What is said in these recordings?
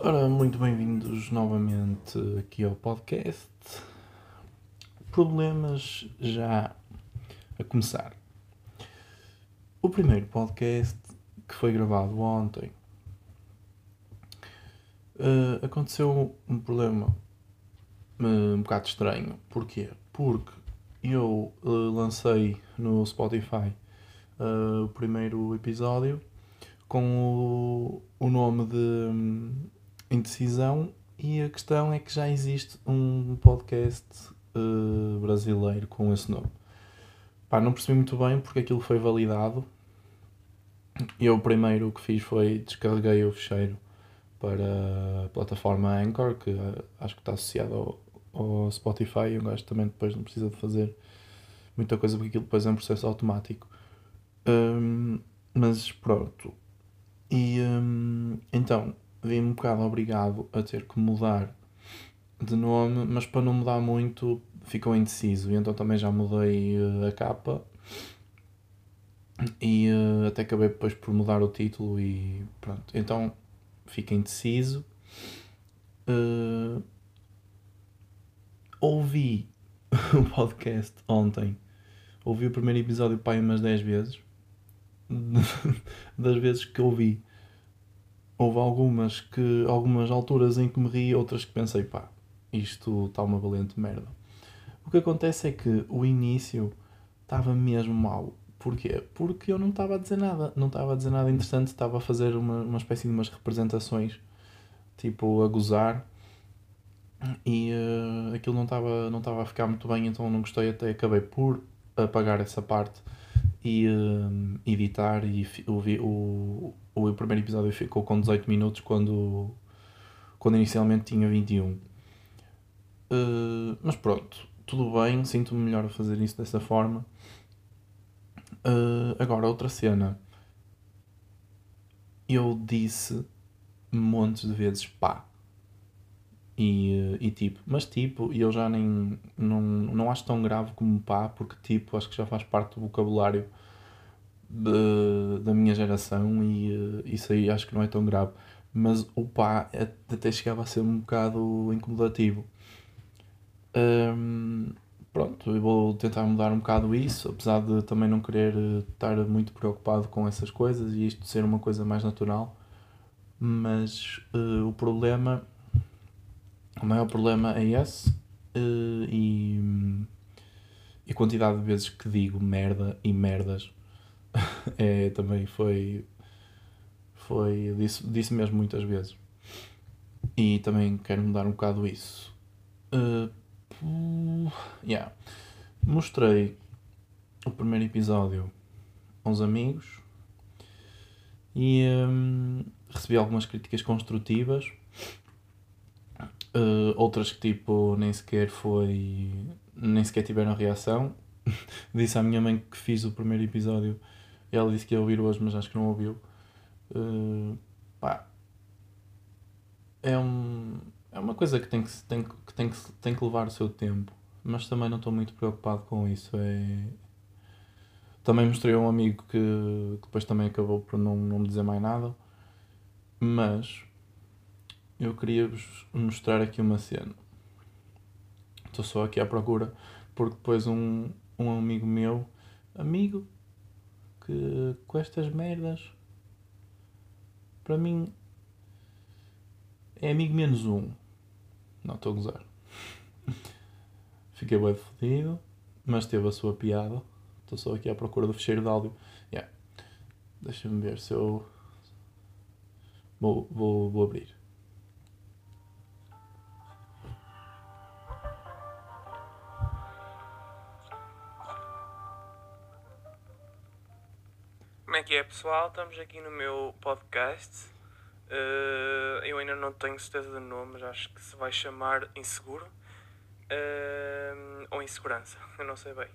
Ora, muito bem-vindos novamente aqui ao podcast. Problemas já a começar. O primeiro podcast que foi gravado ontem uh, aconteceu um problema um bocado estranho. Porquê? Porque eu uh, lancei no Spotify o primeiro episódio com o, o nome de um, Indecisão e a questão é que já existe um podcast brasileiro com esse nome. Pá, não percebi muito bem porque aquilo foi validado. Eu o primeiro que fiz foi descarreguei o fecheiro para a plataforma Anchor, que acho que está associado ao, ao Spotify. Eu gajo também depois não precisa de fazer muita coisa porque aquilo depois é um processo automático. Um, mas pronto. E um, então vi um bocado obrigado a ter que mudar de nome, mas para não mudar muito ficou indeciso. E então também já mudei uh, a capa e uh, até acabei depois por mudar o título e pronto. Então fica indeciso. Uh, ouvi o podcast ontem. Ouvi o primeiro episódio pai umas 10 vezes. das vezes que ouvi. Houve algumas que algumas alturas em que me ri, outras que pensei, pá, isto está uma valente merda. O que acontece é que o início estava mesmo mal. Porquê? Porque eu não estava a dizer nada, não estava a dizer nada interessante, estava a fazer uma, uma espécie de umas representações, tipo a gozar, e uh, aquilo não estava não estava a ficar muito bem, então não gostei, até acabei por apagar essa parte e uh, editar e o, o, o primeiro episódio ficou com 18 minutos quando, quando inicialmente tinha 21. Uh, eh, mas pronto, tudo bem, sinto-me melhor a fazer isso dessa forma. Uh, agora, outra cena. Eu disse montes de vezes pá. E, e tipo, mas tipo, eu já nem. Não, não acho tão grave como pá, porque tipo, acho que já faz parte do vocabulário de, da minha geração e uh, isso aí acho que não é tão grave. Mas o pá até chegava a ser um bocado incomodativo. Pronto, eu vou tentar mudar um bocado isso, apesar de também não querer eh, estar muito preocupado com essas coisas e isto ser uma coisa mais natural. Mas uh, o problema, o maior problema é esse uh, e, e a quantidade de vezes que digo merda e merdas é, também foi, foi disse, disse mesmo muitas vezes. E também quero mudar um bocado isso. Uh, yeah. Mostrei o primeiro episódio a uns amigos e um, recebi algumas críticas construtivas. Uh, outras que tipo nem sequer foi. nem sequer tiveram reação. disse à minha mãe que fiz o primeiro episódio. Ela disse que ia ouvir hoje, mas acho que não ouviu. Uh, pá. É um é uma coisa que tem que, tem, que, tem, que, tem que levar o seu tempo, mas também não estou muito preocupado com isso. É... Também mostrei a um amigo que, que depois também acabou por não, não me dizer mais nada, mas eu queria-vos mostrar aqui uma cena. Estou só aqui à procura, porque depois um, um amigo meu, amigo, que com estas merdas, para mim é amigo menos um. Não estou a gozar. Fiquei bem fodido, mas teve a sua piada. Estou só aqui à procura do fecheiro de áudio. Yeah. Deixa-me ver se eu. Vou, vou, vou abrir. Pessoal? Estamos aqui no meu podcast Uh, eu ainda não tenho certeza do nome, mas acho que se vai chamar Inseguro uh, ou Insegurança, eu não sei bem.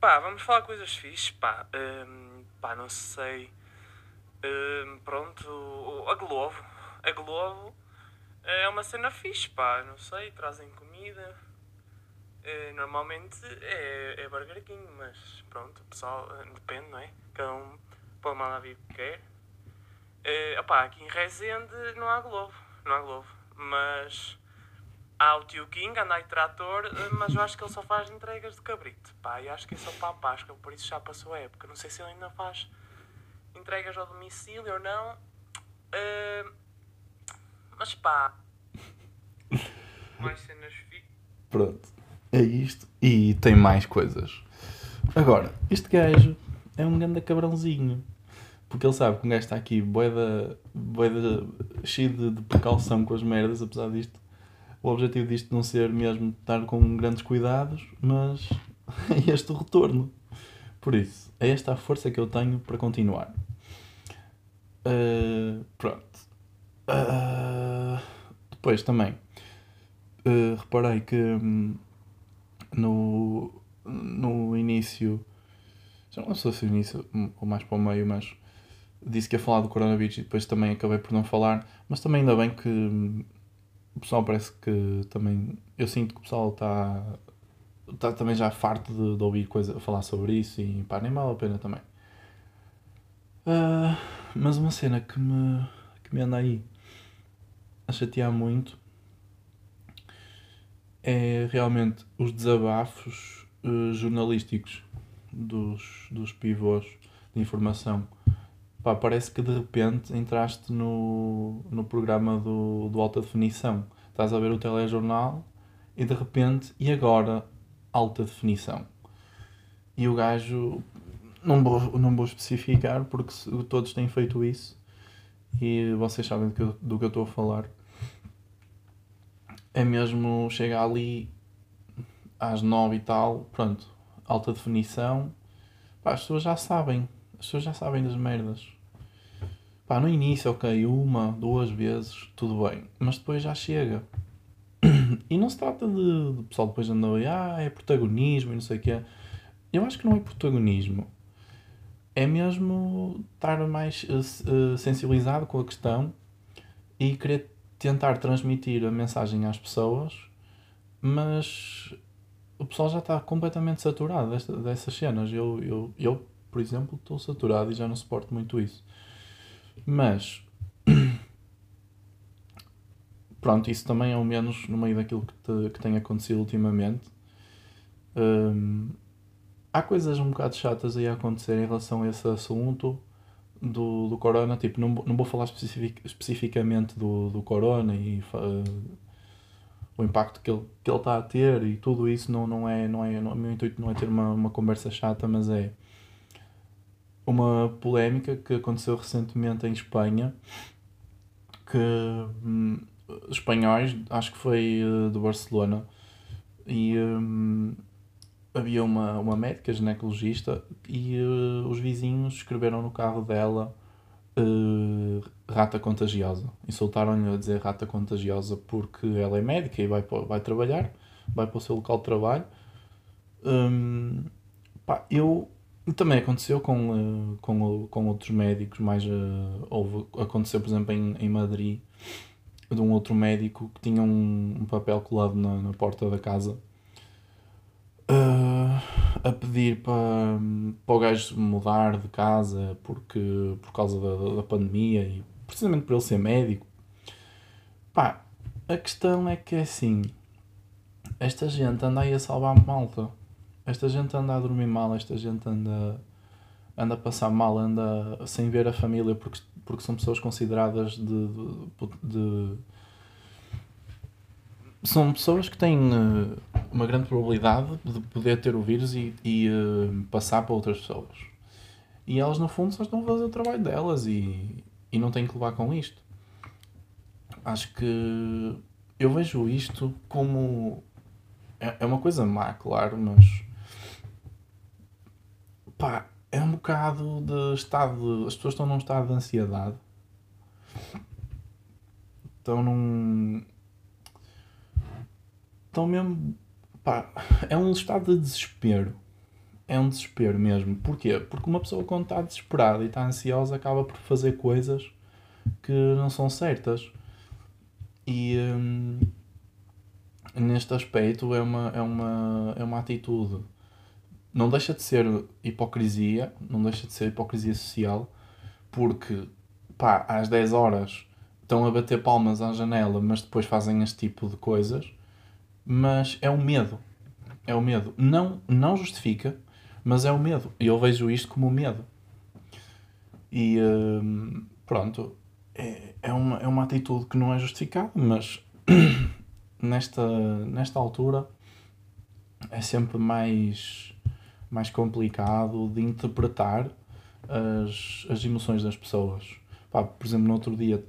Pá, vamos falar coisas fixes, pá, uh, pá, não sei. pronto, a Globo, a Globo é uma cena fixe, pá, não sei, trazem comida, Uh, normalmente é, é Burger King, mas pronto, o pessoal depende, não é? Cada um vir o que quer. Uh, opá, aqui em Rezende não há Globo, não há Globo, mas há o tio King, anda aí trator, mas eu acho que ele só faz entregas de cabrito. Pá, eu acho que é só para a Páscoa, por isso já passou a época. Não sei se ele ainda faz entregas ao domicílio ou não. Uh, mas pá. Mais cenas fi. Pronto. É isto. E tem mais coisas. Agora, este gajo é um grande cabrãozinho. Porque ele sabe que um gajo está aqui boeda, boeda, cheio de, de precaução com as merdas, apesar disto. O objetivo disto não ser mesmo estar com grandes cuidados, mas é este o retorno. Por isso, é esta a força que eu tenho para continuar. Uh, pronto. Uh, depois também uh, reparei que um, no, no início, já não sei se no início ou mais para o meio, mas disse que ia falar do coronavírus e depois também acabei por não falar, mas também ainda bem que hum, o pessoal parece que também. Eu sinto que o pessoal está, está também já farto de, de ouvir coisa, falar sobre isso e pá, nem vale a pena também. Uh, mas uma cena que me, que me anda aí a chatear muito é realmente os desabafos uh, jornalísticos dos, dos pivôs de informação. Pá, parece que de repente entraste no, no programa do, do Alta Definição. Estás a ver o telejornal e de repente, e agora? Alta Definição. E o gajo, não vou, não vou especificar porque todos têm feito isso e vocês sabem do que, eu, do que eu estou a falar. É mesmo chegar ali às nove e tal, pronto, alta definição. Pá, as pessoas já sabem, as pessoas já sabem das merdas. Pá, no início, ok, uma, duas vezes, tudo bem, mas depois já chega. E não se trata de, de pessoal depois andar ah, é protagonismo e não sei o quê. Eu acho que não é protagonismo é mesmo estar mais uh, sensibilizado com a questão e querer tentar transmitir a mensagem às pessoas, mas o pessoal já está completamente saturado desta, dessas cenas. Eu, eu, eu, por exemplo, estou saturado e já não suporto muito isso. Mas pronto, isso também é o menos no meio daquilo que, te, que tem acontecido ultimamente. Um, há coisas um bocado chatas aí a acontecer em relação a esse assunto do, do corona. Tipo, não, não vou falar especific, especificamente do, do corona e uh, o impacto que ele, que ele está a ter e tudo isso. Não, não é, não é, não, o meu intuito não é ter uma, uma conversa chata, mas é uma polémica que aconteceu recentemente em Espanha que hum, espanhóis, acho que foi uh, do Barcelona, e hum, havia uma, uma médica ginecologista e uh, os vizinhos escreveram no carro dela uh, rata contagiosa. Insultaram-lhe a dizer rata contagiosa porque ela é médica e vai, vai trabalhar, vai para o seu local de trabalho. Um, pá, eu também aconteceu com, uh, com, com outros médicos, mais uh, houve, aconteceu por exemplo em, em Madrid de um outro médico que tinha um, um papel colado na, na porta da casa uh, a pedir para, para o gajo mudar de casa porque, por causa da, da pandemia e precisamente por ele ser médico. Pá, a questão é que é assim, esta gente anda aí a salvar malta. Esta gente anda a dormir mal, esta gente anda, anda a passar mal, anda sem ver a família porque, porque são pessoas consideradas de, de, de são pessoas que têm uh, uma grande probabilidade de poder ter o vírus e, e uh, passar para outras pessoas. E elas, no fundo, só estão a fazer o trabalho delas e, e não têm que levar com isto. Acho que eu vejo isto como. É, é uma coisa má, claro, mas. Pá, é um bocado de estado. As pessoas estão num estado de ansiedade. Estão num estão mesmo. Pá, é um estado de desespero. É um desespero mesmo. Porquê? Porque uma pessoa, quando está desesperada e está ansiosa, acaba por fazer coisas que não são certas. E. Hum, neste aspecto é uma, é uma, é uma atitude. Não deixa de ser hipocrisia, não deixa de ser hipocrisia social, porque pá, às 10 horas estão a bater palmas à janela, mas depois fazem este tipo de coisas. Mas é o medo. É o medo. Não, não justifica, mas é o medo. E eu vejo isto como medo. E hum, pronto, é, é, uma, é uma atitude que não é justificada, mas nesta, nesta altura é sempre mais, mais complicado de interpretar as, as emoções das pessoas. Pá, por exemplo, no outro dia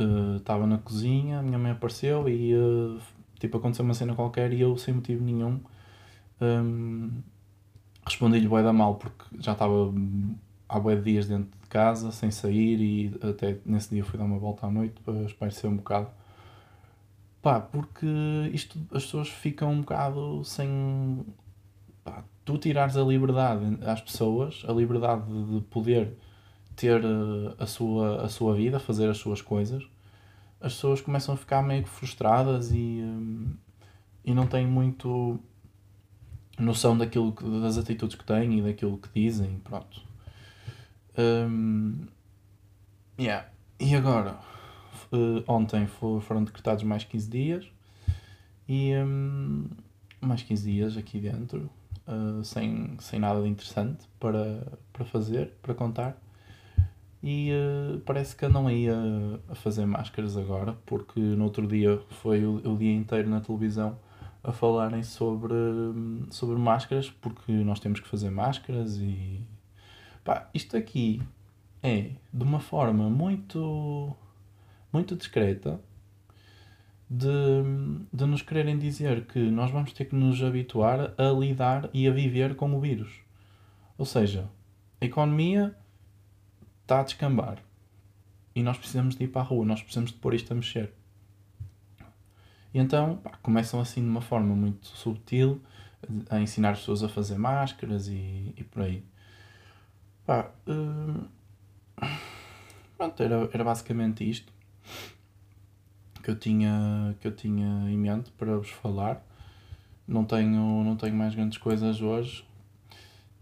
uh, estava na cozinha, a minha mãe apareceu e uh, tipo, aconteceu uma cena qualquer e eu, sem motivo nenhum, um, respondi-lhe bué da mal porque já estava há bué de dias dentro de casa, sem sair e até nesse dia fui dar uma volta à noite para espairecer um bocado. Pá, porque isto, as pessoas ficam um bocado sem... Tu tirares a liberdade às pessoas, a liberdade de poder ter eh, a sua, a sua vida, fazer as suas coisas, as pessoas começam a ficar meio que frustradas e, eh, e não têm muito noção daquilo das atitudes que têm e daquilo que dizem, pronto. Um, yeah. E agora, uh, ontem foram decretados mais 15 dias e um, mais 15 dias aqui dentro, uh, sem, sem nada de interessante para, para fazer, para contar. E uh, parece que andam aí a, a, fazer máscaras agora, porque no outro dia foi o, o dia inteiro na televisão a falarem sobre, sobre máscaras, porque nós temos que fazer máscaras e Pá, isto aqui é de uma forma muito, muito discreta de, de nos quererem dizer que nós vamos ter que nos habituar a lidar e a viver com o vírus. Ou seja, a economia está a descambar e nós precisamos de ir para a rua, nós precisamos de pôr isto a mexer. E então pá, começam assim de uma forma muito subtil a ensinar as pessoas a fazer máscaras e, e por aí. Pá, hum, pronto, era, era basicamente isto que eu tinha que eu tinha em mente para vos falar. Não tenho, não tenho mais grandes coisas hoje.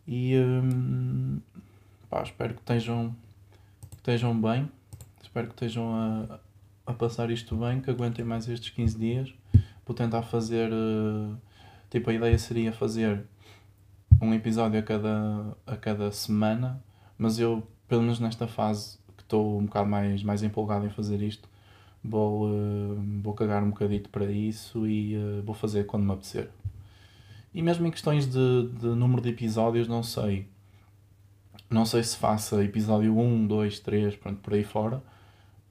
E hum, pá, espero que estejam, que estejam bem. Espero que estejam a, a passar isto bem, que aguentem mais estes 15 dias. Vou tentar fazer. Uh, tipo, a ideia seria fazer um episódio a cada, a cada semana, mas eu, pelo menos nesta fase, que estou um bocado mais, mais empolgado em fazer isto, vou, uh, vou cagar um bocadito para isso e uh, vou fazer quando me apetecer. E mesmo em questões de, de número de episódios, não sei. Não sei se faça episódio 1, 2, 3, pronto, por aí fora,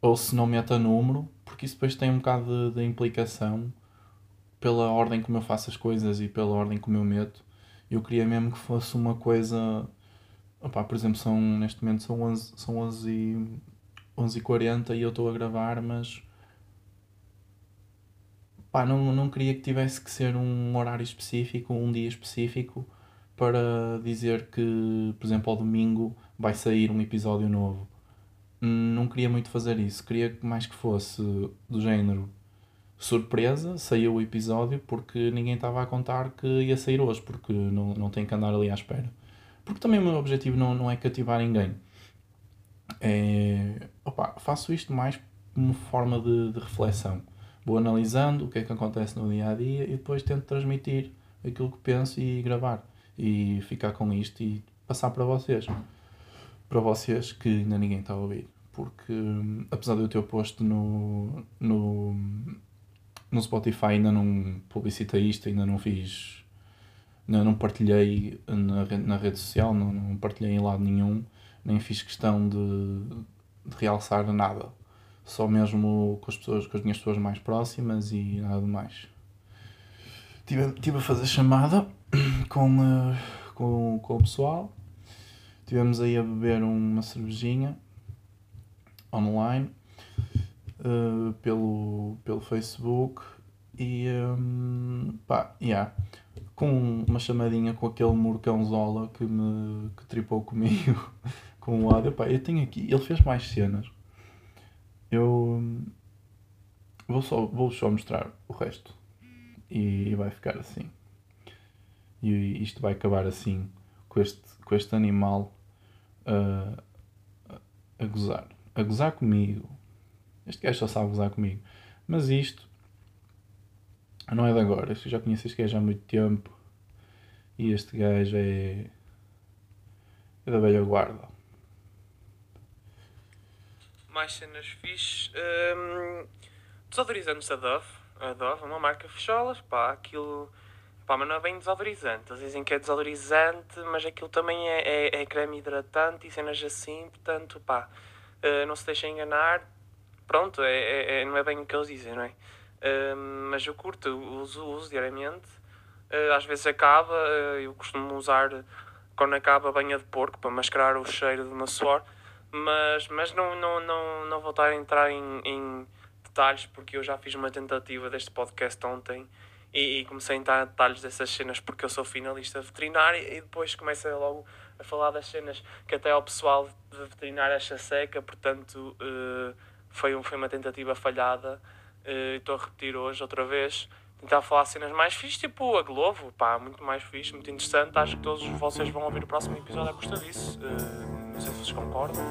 ou se não meta número, porque isso depois tem um bocado de, de implicação pela ordem como eu faço as coisas e pela ordem como eu meto eu queria mesmo que fosse uma coisa. Opa, por exemplo, são, neste momento são 11, são 11 e, 11 e 40 eu estou a gravar, mas. Pá, não, não queria que tivesse que ser um horário específico, um dia específico, para dizer que, por exemplo, ao domingo vai sair um episódio novo. Não queria muito fazer isso. Queria mais que fosse do género surpresa, saiu o episódio porque ninguém estava a contar que ia sair hoje, porque não, não tem que andar ali à espera. Porque também o meu objetivo não, não é cativar ninguém. É, opa, faço isto mais como forma de, de reflexão. Vou analisando o que é que acontece no dia a dia e depois tento transmitir aquilo que penso e gravar. E ficar com isto e passar para vocês. Para vocês que ainda ninguém está a ouvir. Porque apesar de eu ter posto no, no, no Spotify ainda não publicitei isto, ainda não fiz. Ainda não partilhei na, na rede social, não, não partilhei em lado nenhum, nem fiz questão de, de realçar nada. Só mesmo com as pessoas, com as minhas pessoas mais próximas e nada mais. Estive, tive a fazer chamada com, uh, com, com o pessoal. Estivemos aí a beber uma cervejinha online uh, pelo, pelo Facebook e um, pá, yeah, com uma chamadinha com aquele Zola que me que tripou comigo com o áudio. Pá, eu tenho aqui, ele fez mais cenas. Eu vou só, vou só mostrar o resto. e vai ficar assim. E isto vai acabar assim, com este, com este animal uh, a gozar. A gozar comigo. Este gajo só sabe gozar comigo. Mas isto não é de agora. Eu já conheço este gajo há muito tempo. E este gajo é. é da velha guarda. Mais cenas fixe. Um, desodorizantes da Dove. A Dove é uma marca fecholas, pá, aquilo. Pá, mas não é bem desodorizante. Eles dizem que é desodorizante, mas aquilo também é, é, é creme hidratante e cenas assim, portanto, pá, uh, não se deixem enganar. Pronto, é, é, é, não é bem o que eles dizem, não é? Uh, mas eu curto, uso, uso diariamente. Uh, às vezes acaba, eu costumo usar quando acaba banha de porco para mascarar o cheiro do meu suor, mas, mas não, não, não, não vou estar a entrar em, em detalhes porque eu já fiz uma tentativa deste podcast ontem e, e, comecei a entrar em detalhes dessas cenas porque eu sou finalista veterinário e depois comecei logo a falar das cenas que até ao pessoal de veterinário acha seca, portanto uh, foi, um, foi uma tentativa falhada. Uh, estou a repetir hoje outra vez. Tentar falar cenas mais fixes, tipo a Globo, pá, muito mais fixe, muito interessante. Acho que todos vocês vão ouvir o próximo episódio à custa disso. Uh, não sei se vocês concordam.